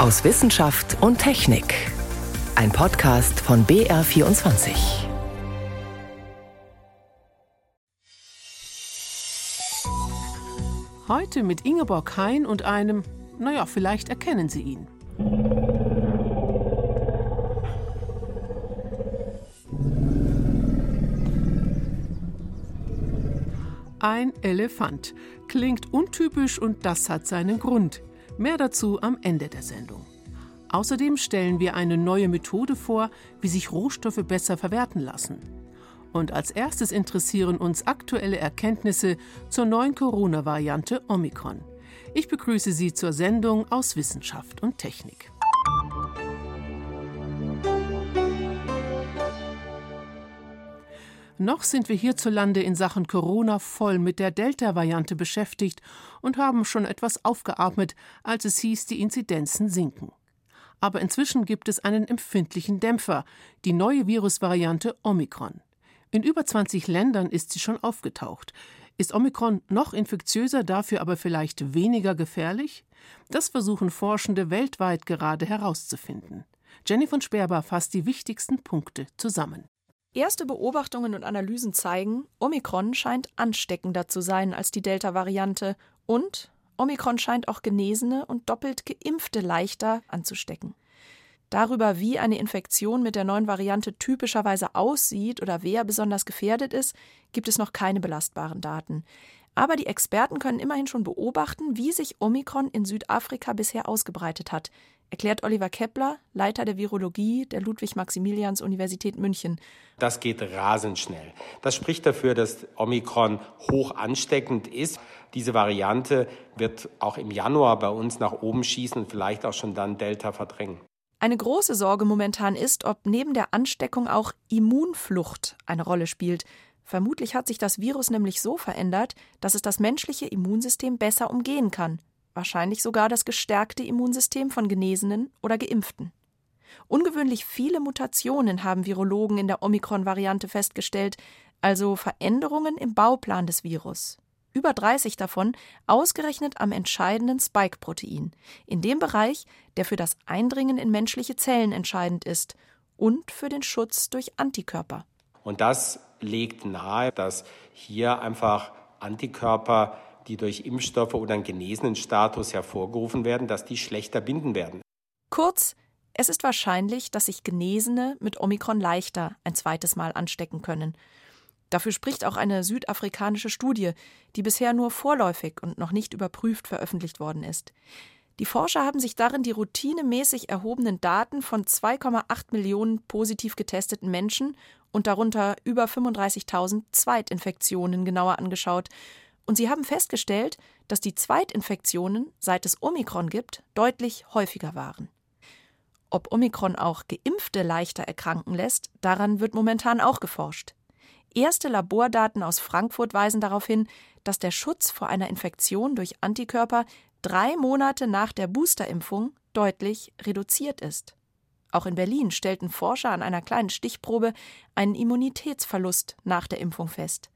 aus Wissenschaft und Technik. Ein Podcast von BR24. Heute mit Ingeborg Hein und einem, naja, vielleicht erkennen Sie ihn. Ein Elefant. Klingt untypisch und das hat seinen Grund. Mehr dazu am Ende der Sendung. Außerdem stellen wir eine neue Methode vor, wie sich Rohstoffe besser verwerten lassen. Und als erstes interessieren uns aktuelle Erkenntnisse zur neuen Corona-Variante Omikron. Ich begrüße Sie zur Sendung aus Wissenschaft und Technik. Noch sind wir hierzulande in Sachen Corona voll mit der Delta-Variante beschäftigt und haben schon etwas aufgeatmet, als es hieß, die Inzidenzen sinken. Aber inzwischen gibt es einen empfindlichen Dämpfer, die neue Virusvariante Omikron. In über 20 Ländern ist sie schon aufgetaucht. Ist Omikron noch infektiöser, dafür aber vielleicht weniger gefährlich? Das versuchen Forschende weltweit gerade herauszufinden. Jenny von Sperber fasst die wichtigsten Punkte zusammen. Erste Beobachtungen und Analysen zeigen, Omikron scheint ansteckender zu sein als die Delta-Variante und Omikron scheint auch Genesene und doppelt Geimpfte leichter anzustecken. Darüber, wie eine Infektion mit der neuen Variante typischerweise aussieht oder wer besonders gefährdet ist, gibt es noch keine belastbaren Daten. Aber die Experten können immerhin schon beobachten, wie sich Omikron in Südafrika bisher ausgebreitet hat, erklärt Oliver Kepler, Leiter der Virologie der Ludwig-Maximilians-Universität München. Das geht rasend schnell. Das spricht dafür, dass Omikron hoch ansteckend ist. Diese Variante wird auch im Januar bei uns nach oben schießen und vielleicht auch schon dann Delta verdrängen. Eine große Sorge momentan ist, ob neben der Ansteckung auch Immunflucht eine Rolle spielt. Vermutlich hat sich das Virus nämlich so verändert, dass es das menschliche Immunsystem besser umgehen kann, wahrscheinlich sogar das gestärkte Immunsystem von Genesenen oder Geimpften. Ungewöhnlich viele Mutationen haben Virologen in der Omikron-Variante festgestellt, also Veränderungen im Bauplan des Virus. Über 30 davon ausgerechnet am entscheidenden Spike-Protein, in dem Bereich, der für das Eindringen in menschliche Zellen entscheidend ist und für den Schutz durch Antikörper. Und das legt nahe, dass hier einfach Antikörper, die durch Impfstoffe oder einen genesenen Status hervorgerufen werden, dass die schlechter binden werden. Kurz, es ist wahrscheinlich, dass sich Genesene mit Omikron leichter ein zweites Mal anstecken können. Dafür spricht auch eine südafrikanische Studie, die bisher nur vorläufig und noch nicht überprüft veröffentlicht worden ist. Die Forscher haben sich darin die routinemäßig erhobenen Daten von 2,8 Millionen positiv getesteten Menschen und darunter über 35.000 Zweitinfektionen genauer angeschaut. Und sie haben festgestellt, dass die Zweitinfektionen, seit es Omikron gibt, deutlich häufiger waren. Ob Omikron auch Geimpfte leichter erkranken lässt, daran wird momentan auch geforscht. Erste Labordaten aus Frankfurt weisen darauf hin, dass der Schutz vor einer Infektion durch Antikörper drei Monate nach der Boosterimpfung deutlich reduziert ist. Auch in Berlin stellten Forscher an einer kleinen Stichprobe einen Immunitätsverlust nach der Impfung fest.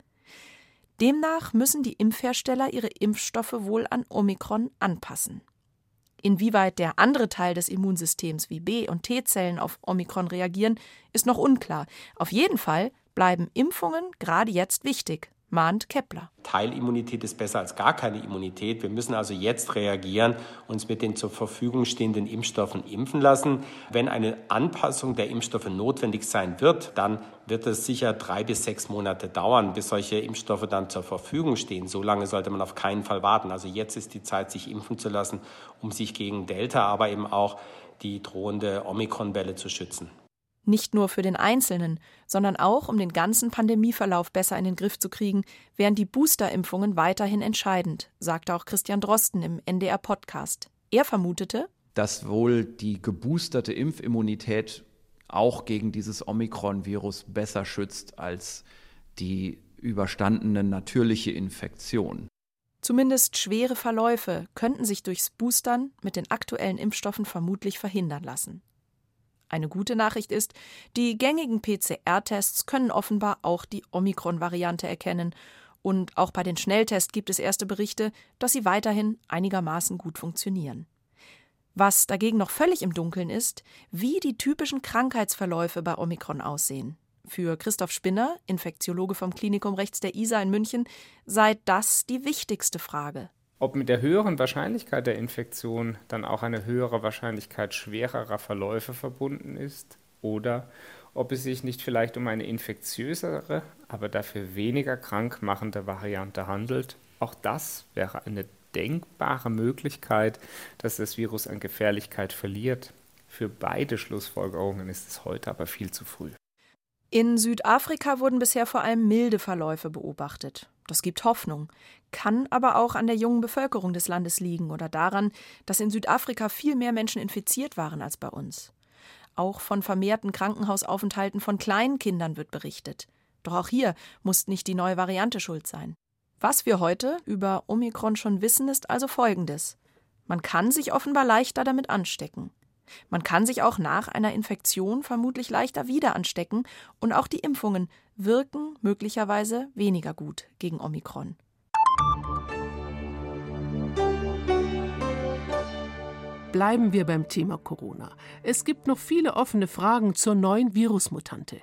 Demnach müssen die Impfhersteller ihre Impfstoffe wohl an Omikron anpassen. Inwieweit der andere Teil des Immunsystems wie B- und T-Zellen auf Omikron reagieren, ist noch unklar. Auf jeden Fall bleiben Impfungen gerade jetzt wichtig mahnt Kepler. Teilimmunität ist besser als gar keine Immunität. Wir müssen also jetzt reagieren, uns mit den zur Verfügung stehenden Impfstoffen impfen lassen. Wenn eine Anpassung der Impfstoffe notwendig sein wird, dann wird es sicher drei bis sechs Monate dauern, bis solche Impfstoffe dann zur Verfügung stehen. So lange sollte man auf keinen Fall warten. Also jetzt ist die Zeit, sich impfen zu lassen, um sich gegen Delta, aber eben auch die drohende Omikron-Welle zu schützen. Nicht nur für den Einzelnen, sondern auch, um den ganzen Pandemieverlauf besser in den Griff zu kriegen, wären die Boosterimpfungen weiterhin entscheidend, sagte auch Christian Drosten im NDR-Podcast. Er vermutete, dass wohl die geboosterte Impfimmunität auch gegen dieses Omikron-Virus besser schützt als die überstandene natürliche Infektion. Zumindest schwere Verläufe könnten sich durchs Boostern mit den aktuellen Impfstoffen vermutlich verhindern lassen. Eine gute Nachricht ist, die gängigen PCR-Tests können offenbar auch die Omikron-Variante erkennen. Und auch bei den Schnelltests gibt es erste Berichte, dass sie weiterhin einigermaßen gut funktionieren. Was dagegen noch völlig im Dunkeln ist, wie die typischen Krankheitsverläufe bei Omikron aussehen. Für Christoph Spinner, Infektiologe vom Klinikum rechts der ISA in München, sei das die wichtigste Frage. Ob mit der höheren Wahrscheinlichkeit der Infektion dann auch eine höhere Wahrscheinlichkeit schwererer Verläufe verbunden ist oder ob es sich nicht vielleicht um eine infektiösere, aber dafür weniger krank machende Variante handelt. Auch das wäre eine denkbare Möglichkeit, dass das Virus an Gefährlichkeit verliert. Für beide Schlussfolgerungen ist es heute aber viel zu früh. In Südafrika wurden bisher vor allem milde Verläufe beobachtet. Das gibt Hoffnung, kann aber auch an der jungen Bevölkerung des Landes liegen oder daran, dass in Südafrika viel mehr Menschen infiziert waren als bei uns. Auch von vermehrten Krankenhausaufenthalten von kleinen Kindern wird berichtet. Doch auch hier muss nicht die neue Variante schuld sein. Was wir heute über Omikron schon wissen, ist also Folgendes. Man kann sich offenbar leichter damit anstecken. Man kann sich auch nach einer Infektion vermutlich leichter wieder anstecken und auch die Impfungen wirken möglicherweise weniger gut gegen Omikron. Bleiben wir beim Thema Corona. Es gibt noch viele offene Fragen zur neuen Virusmutante.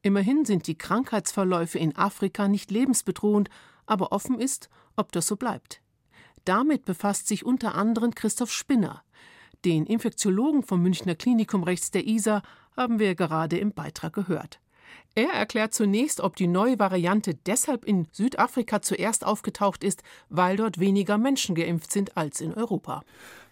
Immerhin sind die Krankheitsverläufe in Afrika nicht lebensbedrohend, aber offen ist, ob das so bleibt. Damit befasst sich unter anderem Christoph Spinner. Den Infektiologen vom Münchner Klinikum rechts der ISA haben wir gerade im Beitrag gehört. Er erklärt zunächst, ob die neue Variante deshalb in Südafrika zuerst aufgetaucht ist, weil dort weniger Menschen geimpft sind als in Europa.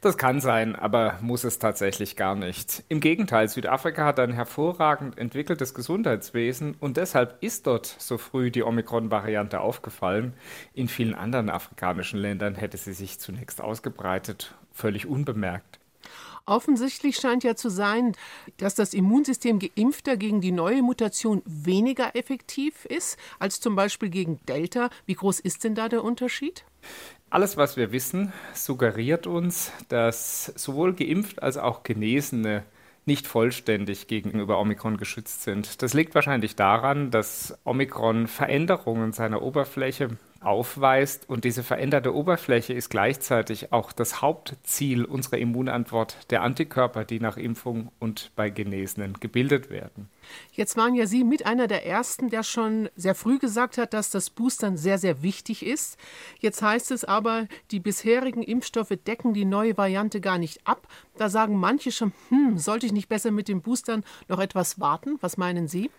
Das kann sein, aber muss es tatsächlich gar nicht. Im Gegenteil, Südafrika hat ein hervorragend entwickeltes Gesundheitswesen und deshalb ist dort so früh die Omikron-Variante aufgefallen. In vielen anderen afrikanischen Ländern hätte sie sich zunächst ausgebreitet, völlig unbemerkt. Offensichtlich scheint ja zu sein, dass das Immunsystem Geimpfter gegen die neue Mutation weniger effektiv ist als zum Beispiel gegen Delta. Wie groß ist denn da der Unterschied? Alles, was wir wissen, suggeriert uns, dass sowohl geimpft als auch Genesene nicht vollständig gegenüber Omikron geschützt sind. Das liegt wahrscheinlich daran, dass Omikron Veränderungen seiner Oberfläche aufweist. Und diese veränderte Oberfläche ist gleichzeitig auch das Hauptziel unserer Immunantwort der Antikörper, die nach Impfung und bei Genesenen gebildet werden. Jetzt waren ja Sie mit einer der Ersten, der schon sehr früh gesagt hat, dass das Boostern sehr, sehr wichtig ist. Jetzt heißt es aber, die bisherigen Impfstoffe decken die neue Variante gar nicht ab. Da sagen manche schon, hm, sollte ich nicht besser mit dem Boostern noch etwas warten? Was meinen Sie?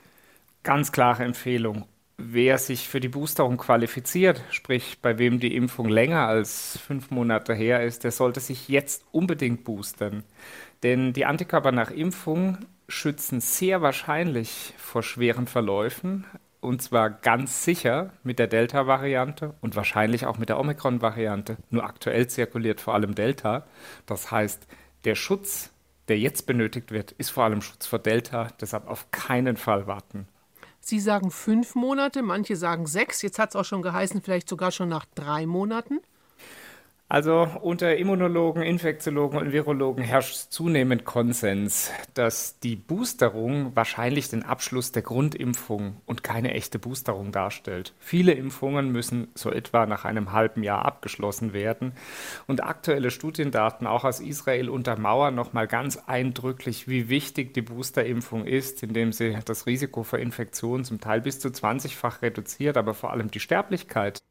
Ganz klare Empfehlung wer sich für die Boosterung qualifiziert, sprich bei wem die Impfung länger als fünf Monate her ist, der sollte sich jetzt unbedingt boostern. Denn die Antikörper nach Impfung schützen sehr wahrscheinlich vor schweren Verläufen. Und zwar ganz sicher mit der Delta-Variante und wahrscheinlich auch mit der Omikron-Variante. Nur aktuell zirkuliert vor allem Delta. Das heißt, der Schutz, der jetzt benötigt wird, ist vor allem Schutz vor Delta. Deshalb auf keinen Fall warten. Sie sagen fünf Monate, manche sagen sechs. Jetzt hat es auch schon geheißen, vielleicht sogar schon nach drei Monaten. Also unter Immunologen, Infektiologen und Virologen herrscht zunehmend Konsens, dass die Boosterung wahrscheinlich den Abschluss der Grundimpfung und keine echte Boosterung darstellt. Viele Impfungen müssen so etwa nach einem halben Jahr abgeschlossen werden und aktuelle Studiendaten auch aus Israel untermauern nochmal ganz eindrücklich, wie wichtig die Boosterimpfung ist, indem sie das Risiko für Infektionen zum Teil bis zu 20-fach reduziert, aber vor allem die Sterblichkeit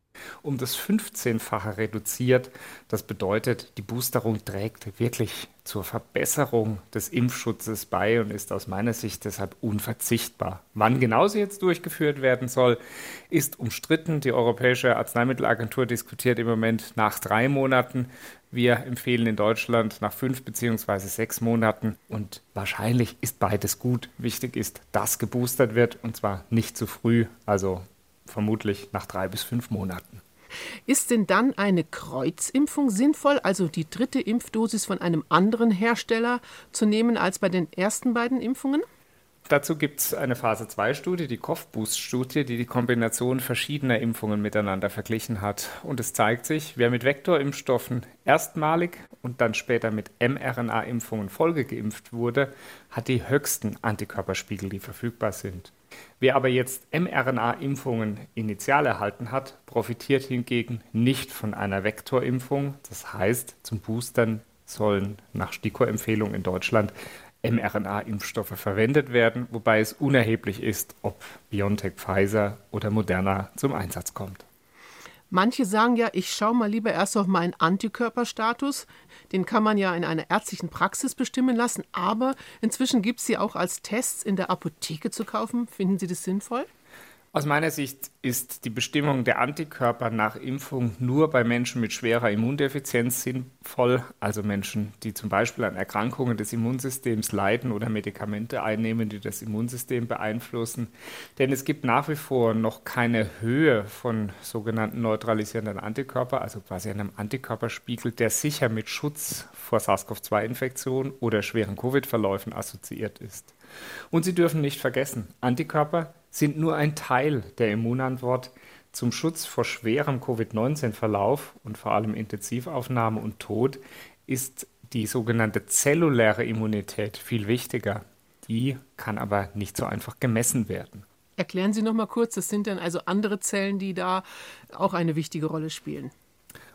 um das 15-fache reduziert. Das bedeutet, die Boosterung trägt wirklich zur Verbesserung des Impfschutzes bei und ist aus meiner Sicht deshalb unverzichtbar. Wann genau sie jetzt durchgeführt werden soll, ist umstritten. Die Europäische Arzneimittelagentur diskutiert im Moment nach drei Monaten. Wir empfehlen in Deutschland nach fünf beziehungsweise sechs Monaten und wahrscheinlich ist beides gut. Wichtig ist, dass geboostert wird und zwar nicht zu früh, also vermutlich nach drei bis fünf Monaten. Ist denn dann eine Kreuzimpfung sinnvoll, also die dritte Impfdosis von einem anderen Hersteller zu nehmen als bei den ersten beiden Impfungen? Dazu gibt es eine Phase-2-Studie, die COV-Boost-Studie, die die Kombination verschiedener Impfungen miteinander verglichen hat. Und es zeigt sich, wer mit Vektorimpfstoffen erstmalig und dann später mit mRNA-Impfungen folgegeimpft wurde, hat die höchsten Antikörperspiegel, die verfügbar sind. Wer aber jetzt mRNA-Impfungen initial erhalten hat, profitiert hingegen nicht von einer Vektorimpfung. Das heißt, zum Boostern sollen nach STIKO-Empfehlung in Deutschland mRNA-Impfstoffe verwendet werden, wobei es unerheblich ist, ob BioNTech, Pfizer oder Moderna zum Einsatz kommt. Manche sagen ja, ich schaue mal lieber erst auf meinen Antikörperstatus. Den kann man ja in einer ärztlichen Praxis bestimmen lassen, aber inzwischen gibt es sie auch als Tests in der Apotheke zu kaufen. Finden Sie das sinnvoll? Aus meiner Sicht ist die Bestimmung der Antikörper nach Impfung nur bei Menschen mit schwerer Immundefizienz sinnvoll, also Menschen, die zum Beispiel an Erkrankungen des Immunsystems leiden oder Medikamente einnehmen, die das Immunsystem beeinflussen. Denn es gibt nach wie vor noch keine Höhe von sogenannten neutralisierenden Antikörper, also quasi einem Antikörperspiegel, der sicher mit Schutz vor SARS-CoV-2-Infektion oder schweren Covid-Verläufen assoziiert ist. Und Sie dürfen nicht vergessen, Antikörper sind nur ein Teil der Immunantwort zum Schutz vor schwerem Covid-19-Verlauf und vor allem Intensivaufnahme und Tod ist die sogenannte zelluläre Immunität viel wichtiger. Die kann aber nicht so einfach gemessen werden. Erklären Sie noch mal kurz, das sind dann also andere Zellen, die da auch eine wichtige Rolle spielen.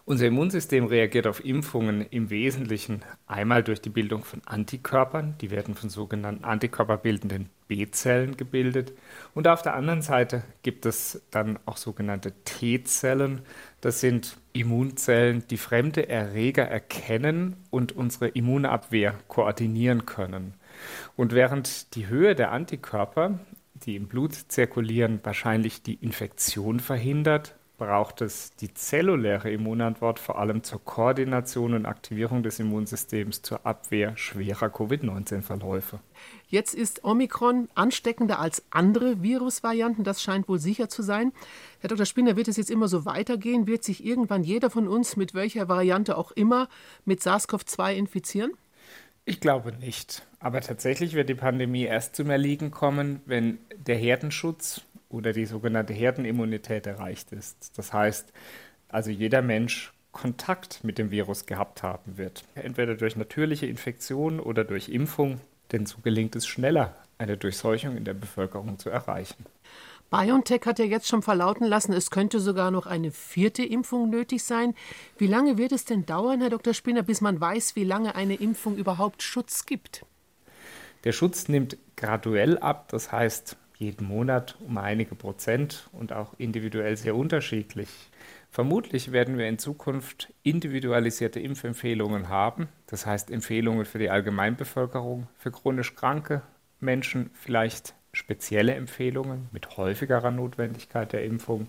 Unser Immunsystem reagiert auf Impfungen im Wesentlichen einmal durch die Bildung von Antikörpern, die werden von sogenannten antikörperbildenden B-Zellen gebildet. Und auf der anderen Seite gibt es dann auch sogenannte T-Zellen. Das sind Immunzellen, die fremde Erreger erkennen und unsere Immunabwehr koordinieren können. Und während die Höhe der Antikörper, die im Blut zirkulieren, wahrscheinlich die Infektion verhindert, braucht es die zelluläre Immunantwort vor allem zur Koordination und Aktivierung des Immunsystems zur Abwehr schwerer Covid-19-Verläufe. Jetzt ist Omikron ansteckender als andere Virusvarianten, das scheint wohl sicher zu sein. Herr Dr. Spinner, wird es jetzt immer so weitergehen? Wird sich irgendwann jeder von uns mit welcher Variante auch immer mit SARS-CoV-2 infizieren? Ich glaube nicht. Aber tatsächlich wird die Pandemie erst zum Erliegen kommen, wenn der Herdenschutz oder die sogenannte Herdenimmunität erreicht ist. Das heißt, also jeder Mensch Kontakt mit dem Virus gehabt haben wird. Entweder durch natürliche Infektion oder durch Impfung, denn so gelingt es schneller, eine Durchseuchung in der Bevölkerung zu erreichen. BioNTech hat ja jetzt schon verlauten lassen, es könnte sogar noch eine vierte Impfung nötig sein. Wie lange wird es denn dauern, Herr Dr. Spinner, bis man weiß, wie lange eine Impfung überhaupt Schutz gibt? Der Schutz nimmt graduell ab, das heißt, jeden Monat um einige Prozent und auch individuell sehr unterschiedlich. Vermutlich werden wir in Zukunft individualisierte Impfempfehlungen haben, das heißt Empfehlungen für die Allgemeinbevölkerung, für chronisch kranke Menschen vielleicht spezielle Empfehlungen mit häufigerer Notwendigkeit der Impfung.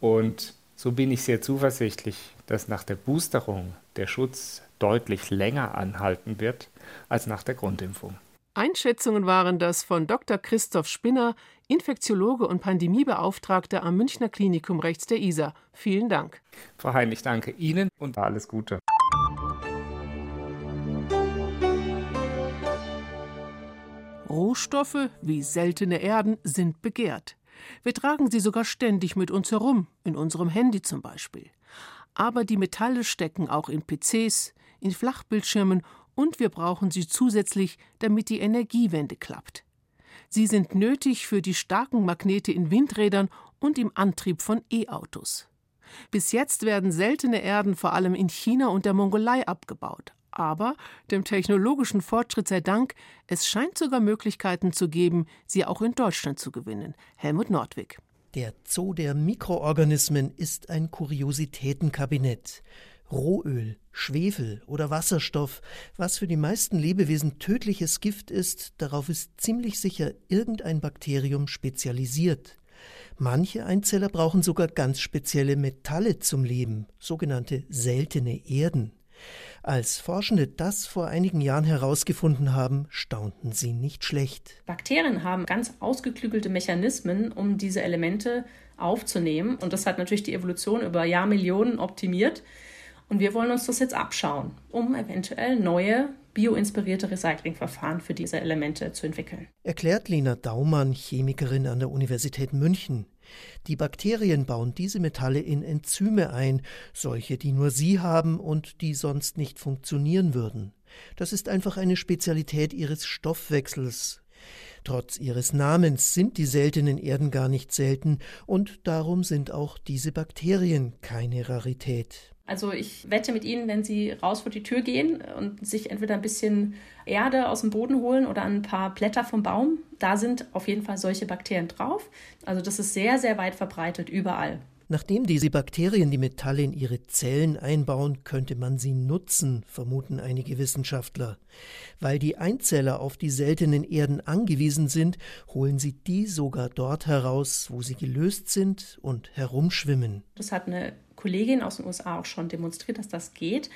Und so bin ich sehr zuversichtlich, dass nach der Boosterung der Schutz deutlich länger anhalten wird als nach der Grundimpfung. Einschätzungen waren das von Dr. Christoph Spinner, Infektiologe und Pandemiebeauftragter am Münchner Klinikum rechts der Isar. Vielen Dank. Frau Hein, ich danke Ihnen und alles Gute. Rohstoffe wie seltene Erden sind begehrt. Wir tragen sie sogar ständig mit uns herum, in unserem Handy zum Beispiel. Aber die Metalle stecken auch in PCs, in Flachbildschirmen und wir brauchen sie zusätzlich, damit die Energiewende klappt. Sie sind nötig für die starken Magnete in Windrädern und im Antrieb von E-Autos. Bis jetzt werden seltene Erden vor allem in China und der Mongolei abgebaut. Aber dem technologischen Fortschritt sei Dank, es scheint sogar Möglichkeiten zu geben, sie auch in Deutschland zu gewinnen. Helmut Nordwig. Der Zoo der Mikroorganismen ist ein Kuriositätenkabinett. Rohöl, Schwefel oder Wasserstoff, was für die meisten Lebewesen tödliches Gift ist, darauf ist ziemlich sicher irgendein Bakterium spezialisiert. Manche Einzeller brauchen sogar ganz spezielle Metalle zum Leben, sogenannte seltene Erden. Als Forschende das vor einigen Jahren herausgefunden haben, staunten sie nicht schlecht. Bakterien haben ganz ausgeklügelte Mechanismen, um diese Elemente aufzunehmen. Und das hat natürlich die Evolution über Jahrmillionen optimiert. Und wir wollen uns das jetzt abschauen, um eventuell neue bioinspirierte Recyclingverfahren für diese Elemente zu entwickeln. Erklärt Lena Daumann, Chemikerin an der Universität München. Die Bakterien bauen diese Metalle in Enzyme ein, solche, die nur sie haben und die sonst nicht funktionieren würden. Das ist einfach eine Spezialität ihres Stoffwechsels. Trotz ihres Namens sind die seltenen Erden gar nicht selten, und darum sind auch diese Bakterien keine Rarität. Also ich wette mit Ihnen, wenn Sie raus vor die Tür gehen und sich entweder ein bisschen Erde aus dem Boden holen oder ein paar Blätter vom Baum, da sind auf jeden Fall solche Bakterien drauf. Also das ist sehr, sehr weit verbreitet überall. Nachdem diese Bakterien die Metalle in ihre Zellen einbauen, könnte man sie nutzen, vermuten einige Wissenschaftler. Weil die Einzeller auf die seltenen Erden angewiesen sind, holen sie die sogar dort heraus, wo sie gelöst sind und herumschwimmen. Das hat eine Kollegin aus den USA auch schon demonstriert, dass das geht.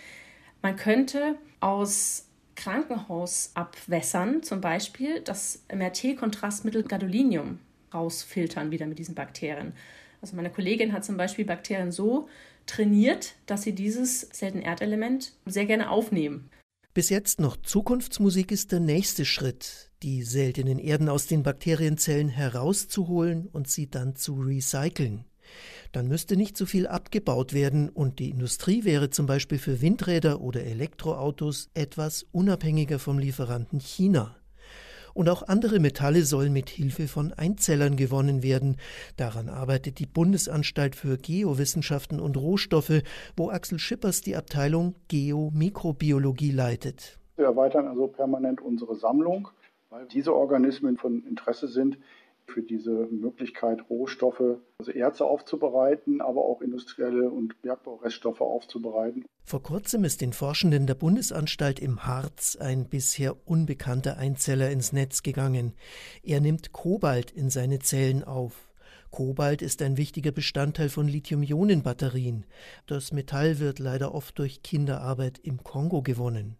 Man könnte aus Krankenhausabwässern zum Beispiel das MRT-Kontrastmittel Gadolinium rausfiltern wieder mit diesen Bakterien. Also meine Kollegin hat zum Beispiel Bakterien so trainiert, dass sie dieses seltene Erdelement sehr gerne aufnehmen. Bis jetzt noch Zukunftsmusik ist der nächste Schritt, die seltenen Erden aus den Bakterienzellen herauszuholen und sie dann zu recyceln. Dann müsste nicht so viel abgebaut werden und die Industrie wäre zum Beispiel für Windräder oder Elektroautos etwas unabhängiger vom Lieferanten China. Und auch andere Metalle sollen mit Hilfe von Einzellern gewonnen werden. Daran arbeitet die Bundesanstalt für Geowissenschaften und Rohstoffe, wo Axel Schippers die Abteilung Geomikrobiologie leitet. Wir erweitern also permanent unsere Sammlung, weil diese Organismen von Interesse sind, für diese Möglichkeit, Rohstoffe, also Erze aufzubereiten, aber auch industrielle und Bergbaureststoffe aufzubereiten. Vor kurzem ist den Forschenden der Bundesanstalt im Harz ein bisher unbekannter Einzeller ins Netz gegangen. Er nimmt Kobalt in seine Zellen auf. Kobalt ist ein wichtiger Bestandteil von Lithium-Ionen-Batterien. Das Metall wird leider oft durch Kinderarbeit im Kongo gewonnen.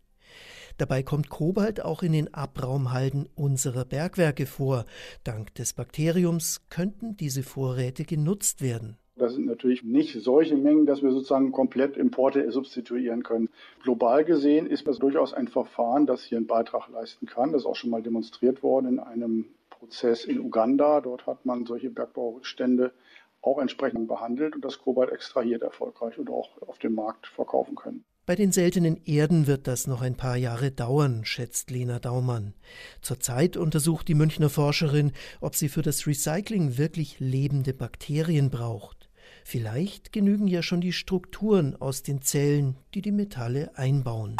Dabei kommt Kobalt auch in den Abraumhalden unserer Bergwerke vor. Dank des Bakteriums könnten diese Vorräte genutzt werden. Das sind natürlich nicht solche Mengen, dass wir sozusagen komplett Importe substituieren können. Global gesehen ist das durchaus ein Verfahren, das hier einen Beitrag leisten kann. Das ist auch schon mal demonstriert worden in einem Prozess in Uganda. Dort hat man solche Bergbaustände auch entsprechend behandelt und das Kobalt extrahiert erfolgreich und auch auf dem Markt verkaufen können. Bei den seltenen Erden wird das noch ein paar Jahre dauern, schätzt Lena Daumann. Zurzeit untersucht die Münchner Forscherin, ob sie für das Recycling wirklich lebende Bakterien braucht. Vielleicht genügen ja schon die Strukturen aus den Zellen, die die Metalle einbauen.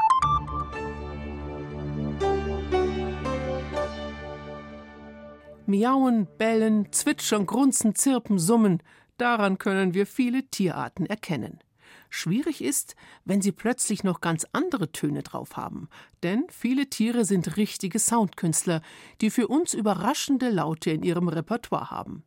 Miauen, bellen, zwitschern, grunzen, zirpen, summen, daran können wir viele Tierarten erkennen. Schwierig ist, wenn sie plötzlich noch ganz andere Töne drauf haben, denn viele Tiere sind richtige Soundkünstler, die für uns überraschende Laute in ihrem Repertoire haben.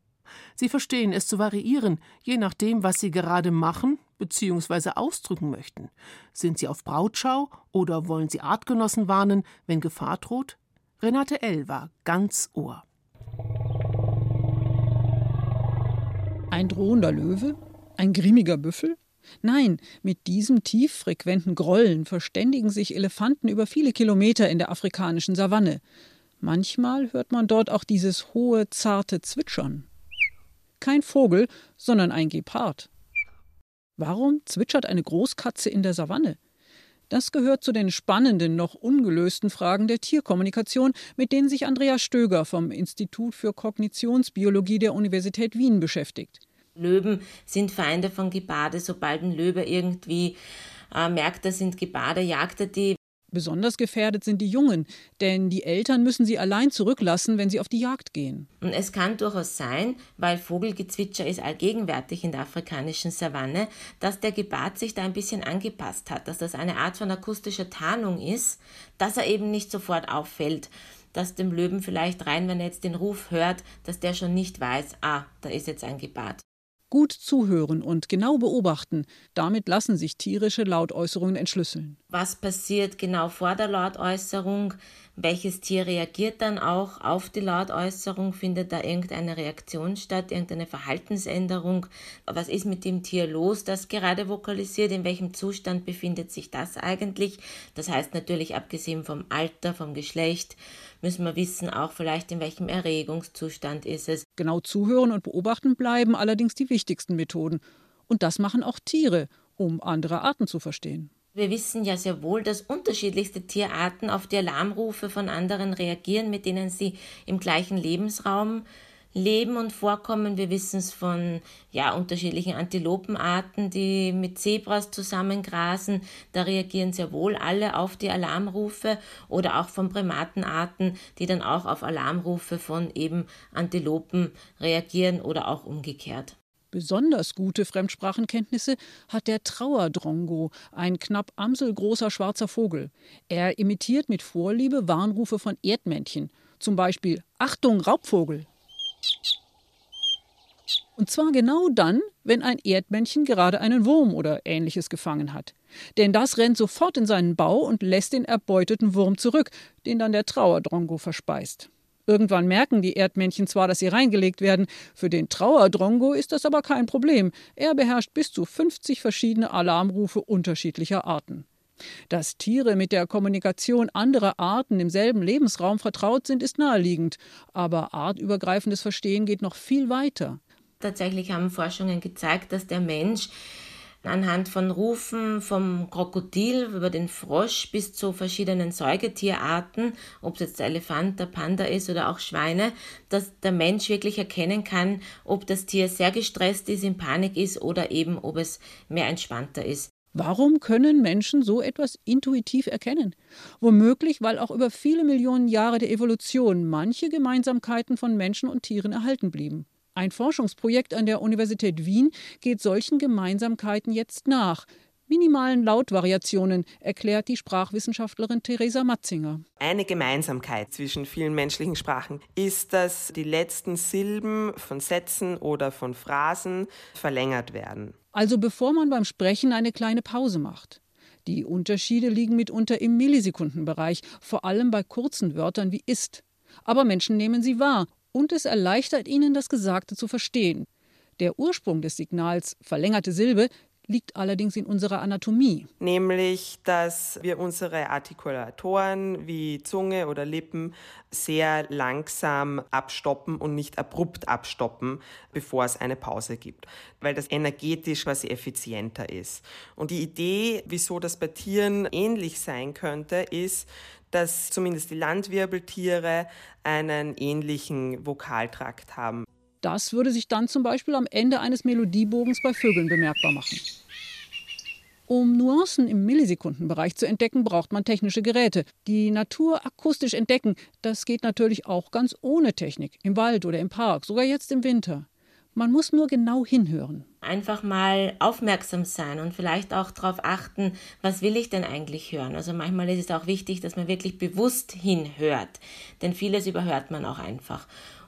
Sie verstehen es zu variieren, je nachdem, was sie gerade machen bzw. ausdrücken möchten. Sind sie auf Brautschau oder wollen sie Artgenossen warnen, wenn Gefahr droht? Renate L. war ganz Ohr. Ein drohender Löwe? Ein grimmiger Büffel? Nein, mit diesem tieffrequenten Grollen verständigen sich Elefanten über viele Kilometer in der afrikanischen Savanne. Manchmal hört man dort auch dieses hohe, zarte Zwitschern. Kein Vogel, sondern ein Gepard. Warum zwitschert eine Großkatze in der Savanne? Das gehört zu den spannenden, noch ungelösten Fragen der Tierkommunikation, mit denen sich Andreas Stöger vom Institut für Kognitionsbiologie der Universität Wien beschäftigt. Löwen sind Feinde von Geparde. Sobald ein Löwe irgendwie äh, merkt, das sind Geparde, jagt er die. Besonders gefährdet sind die Jungen, denn die Eltern müssen sie allein zurücklassen, wenn sie auf die Jagd gehen. Und es kann durchaus sein, weil Vogelgezwitscher ist allgegenwärtig in der afrikanischen Savanne, dass der Gepard sich da ein bisschen angepasst hat, dass das eine Art von akustischer Tarnung ist, dass er eben nicht sofort auffällt dass dem Löwen vielleicht rein, wenn er jetzt den Ruf hört, dass der schon nicht weiß, ah, da ist jetzt ein Gepard. Gut zuhören und genau beobachten, damit lassen sich tierische Lautäußerungen entschlüsseln. Was passiert genau vor der Lautäußerung? Welches Tier reagiert dann auch auf die Lautäußerung? Findet da irgendeine Reaktion statt, irgendeine Verhaltensänderung? Was ist mit dem Tier los, das gerade vokalisiert? In welchem Zustand befindet sich das eigentlich? Das heißt natürlich, abgesehen vom Alter, vom Geschlecht, müssen wir wissen, auch vielleicht in welchem Erregungszustand ist es. Genau zuhören und beobachten bleiben allerdings die wichtigsten Methoden. Und das machen auch Tiere, um andere Arten zu verstehen. Wir wissen ja sehr wohl, dass unterschiedlichste Tierarten auf die Alarmrufe von anderen reagieren, mit denen sie im gleichen Lebensraum leben und vorkommen. Wir wissen es von ja, unterschiedlichen Antilopenarten, die mit Zebras zusammengrasen. Da reagieren sehr wohl alle auf die Alarmrufe oder auch von Primatenarten, die dann auch auf Alarmrufe von eben Antilopen reagieren oder auch umgekehrt. Besonders gute Fremdsprachenkenntnisse hat der Trauerdrongo, ein knapp amselgroßer schwarzer Vogel. Er imitiert mit Vorliebe Warnrufe von Erdmännchen, zum Beispiel Achtung, Raubvogel. Und zwar genau dann, wenn ein Erdmännchen gerade einen Wurm oder ähnliches gefangen hat. Denn das rennt sofort in seinen Bau und lässt den erbeuteten Wurm zurück, den dann der Trauerdrongo verspeist. Irgendwann merken die Erdmännchen zwar, dass sie reingelegt werden, für den Trauerdrongo ist das aber kein Problem. Er beherrscht bis zu 50 verschiedene Alarmrufe unterschiedlicher Arten. Dass Tiere mit der Kommunikation anderer Arten im selben Lebensraum vertraut sind, ist naheliegend, aber artübergreifendes Verstehen geht noch viel weiter. Tatsächlich haben Forschungen gezeigt, dass der Mensch anhand von Rufen vom Krokodil über den Frosch bis zu verschiedenen Säugetierarten, ob es jetzt der Elefant, der Panda ist oder auch Schweine, dass der Mensch wirklich erkennen kann, ob das Tier sehr gestresst ist, in Panik ist oder eben ob es mehr entspannter ist. Warum können Menschen so etwas intuitiv erkennen? Womöglich, weil auch über viele Millionen Jahre der Evolution manche Gemeinsamkeiten von Menschen und Tieren erhalten blieben. Ein Forschungsprojekt an der Universität Wien geht solchen Gemeinsamkeiten jetzt nach. Minimalen Lautvariationen, erklärt die Sprachwissenschaftlerin Theresa Matzinger. Eine Gemeinsamkeit zwischen vielen menschlichen Sprachen ist, dass die letzten Silben von Sätzen oder von Phrasen verlängert werden. Also bevor man beim Sprechen eine kleine Pause macht. Die Unterschiede liegen mitunter im Millisekundenbereich, vor allem bei kurzen Wörtern wie ist. Aber Menschen nehmen sie wahr und es erleichtert ihnen, das Gesagte zu verstehen. Der Ursprung des Signals verlängerte Silbe liegt allerdings in unserer Anatomie. Nämlich, dass wir unsere Artikulatoren wie Zunge oder Lippen sehr langsam abstoppen und nicht abrupt abstoppen, bevor es eine Pause gibt, weil das energetisch quasi effizienter ist. Und die Idee, wieso das bei Tieren ähnlich sein könnte, ist, dass zumindest die Landwirbeltiere einen ähnlichen Vokaltrakt haben. Das würde sich dann zum Beispiel am Ende eines Melodiebogens bei Vögeln bemerkbar machen. Um Nuancen im Millisekundenbereich zu entdecken, braucht man technische Geräte. Die Natur akustisch entdecken, das geht natürlich auch ganz ohne Technik, im Wald oder im Park, sogar jetzt im Winter. Man muss nur genau hinhören. Einfach mal aufmerksam sein und vielleicht auch darauf achten, was will ich denn eigentlich hören. Also manchmal ist es auch wichtig, dass man wirklich bewusst hinhört, denn vieles überhört man auch einfach.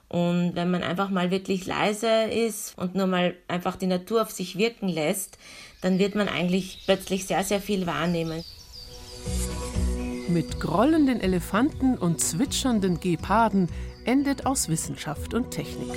Und wenn man einfach mal wirklich leise ist und nur mal einfach die Natur auf sich wirken lässt, dann wird man eigentlich plötzlich sehr, sehr viel wahrnehmen. Mit grollenden Elefanten und zwitschernden Geparden endet aus Wissenschaft und Technik.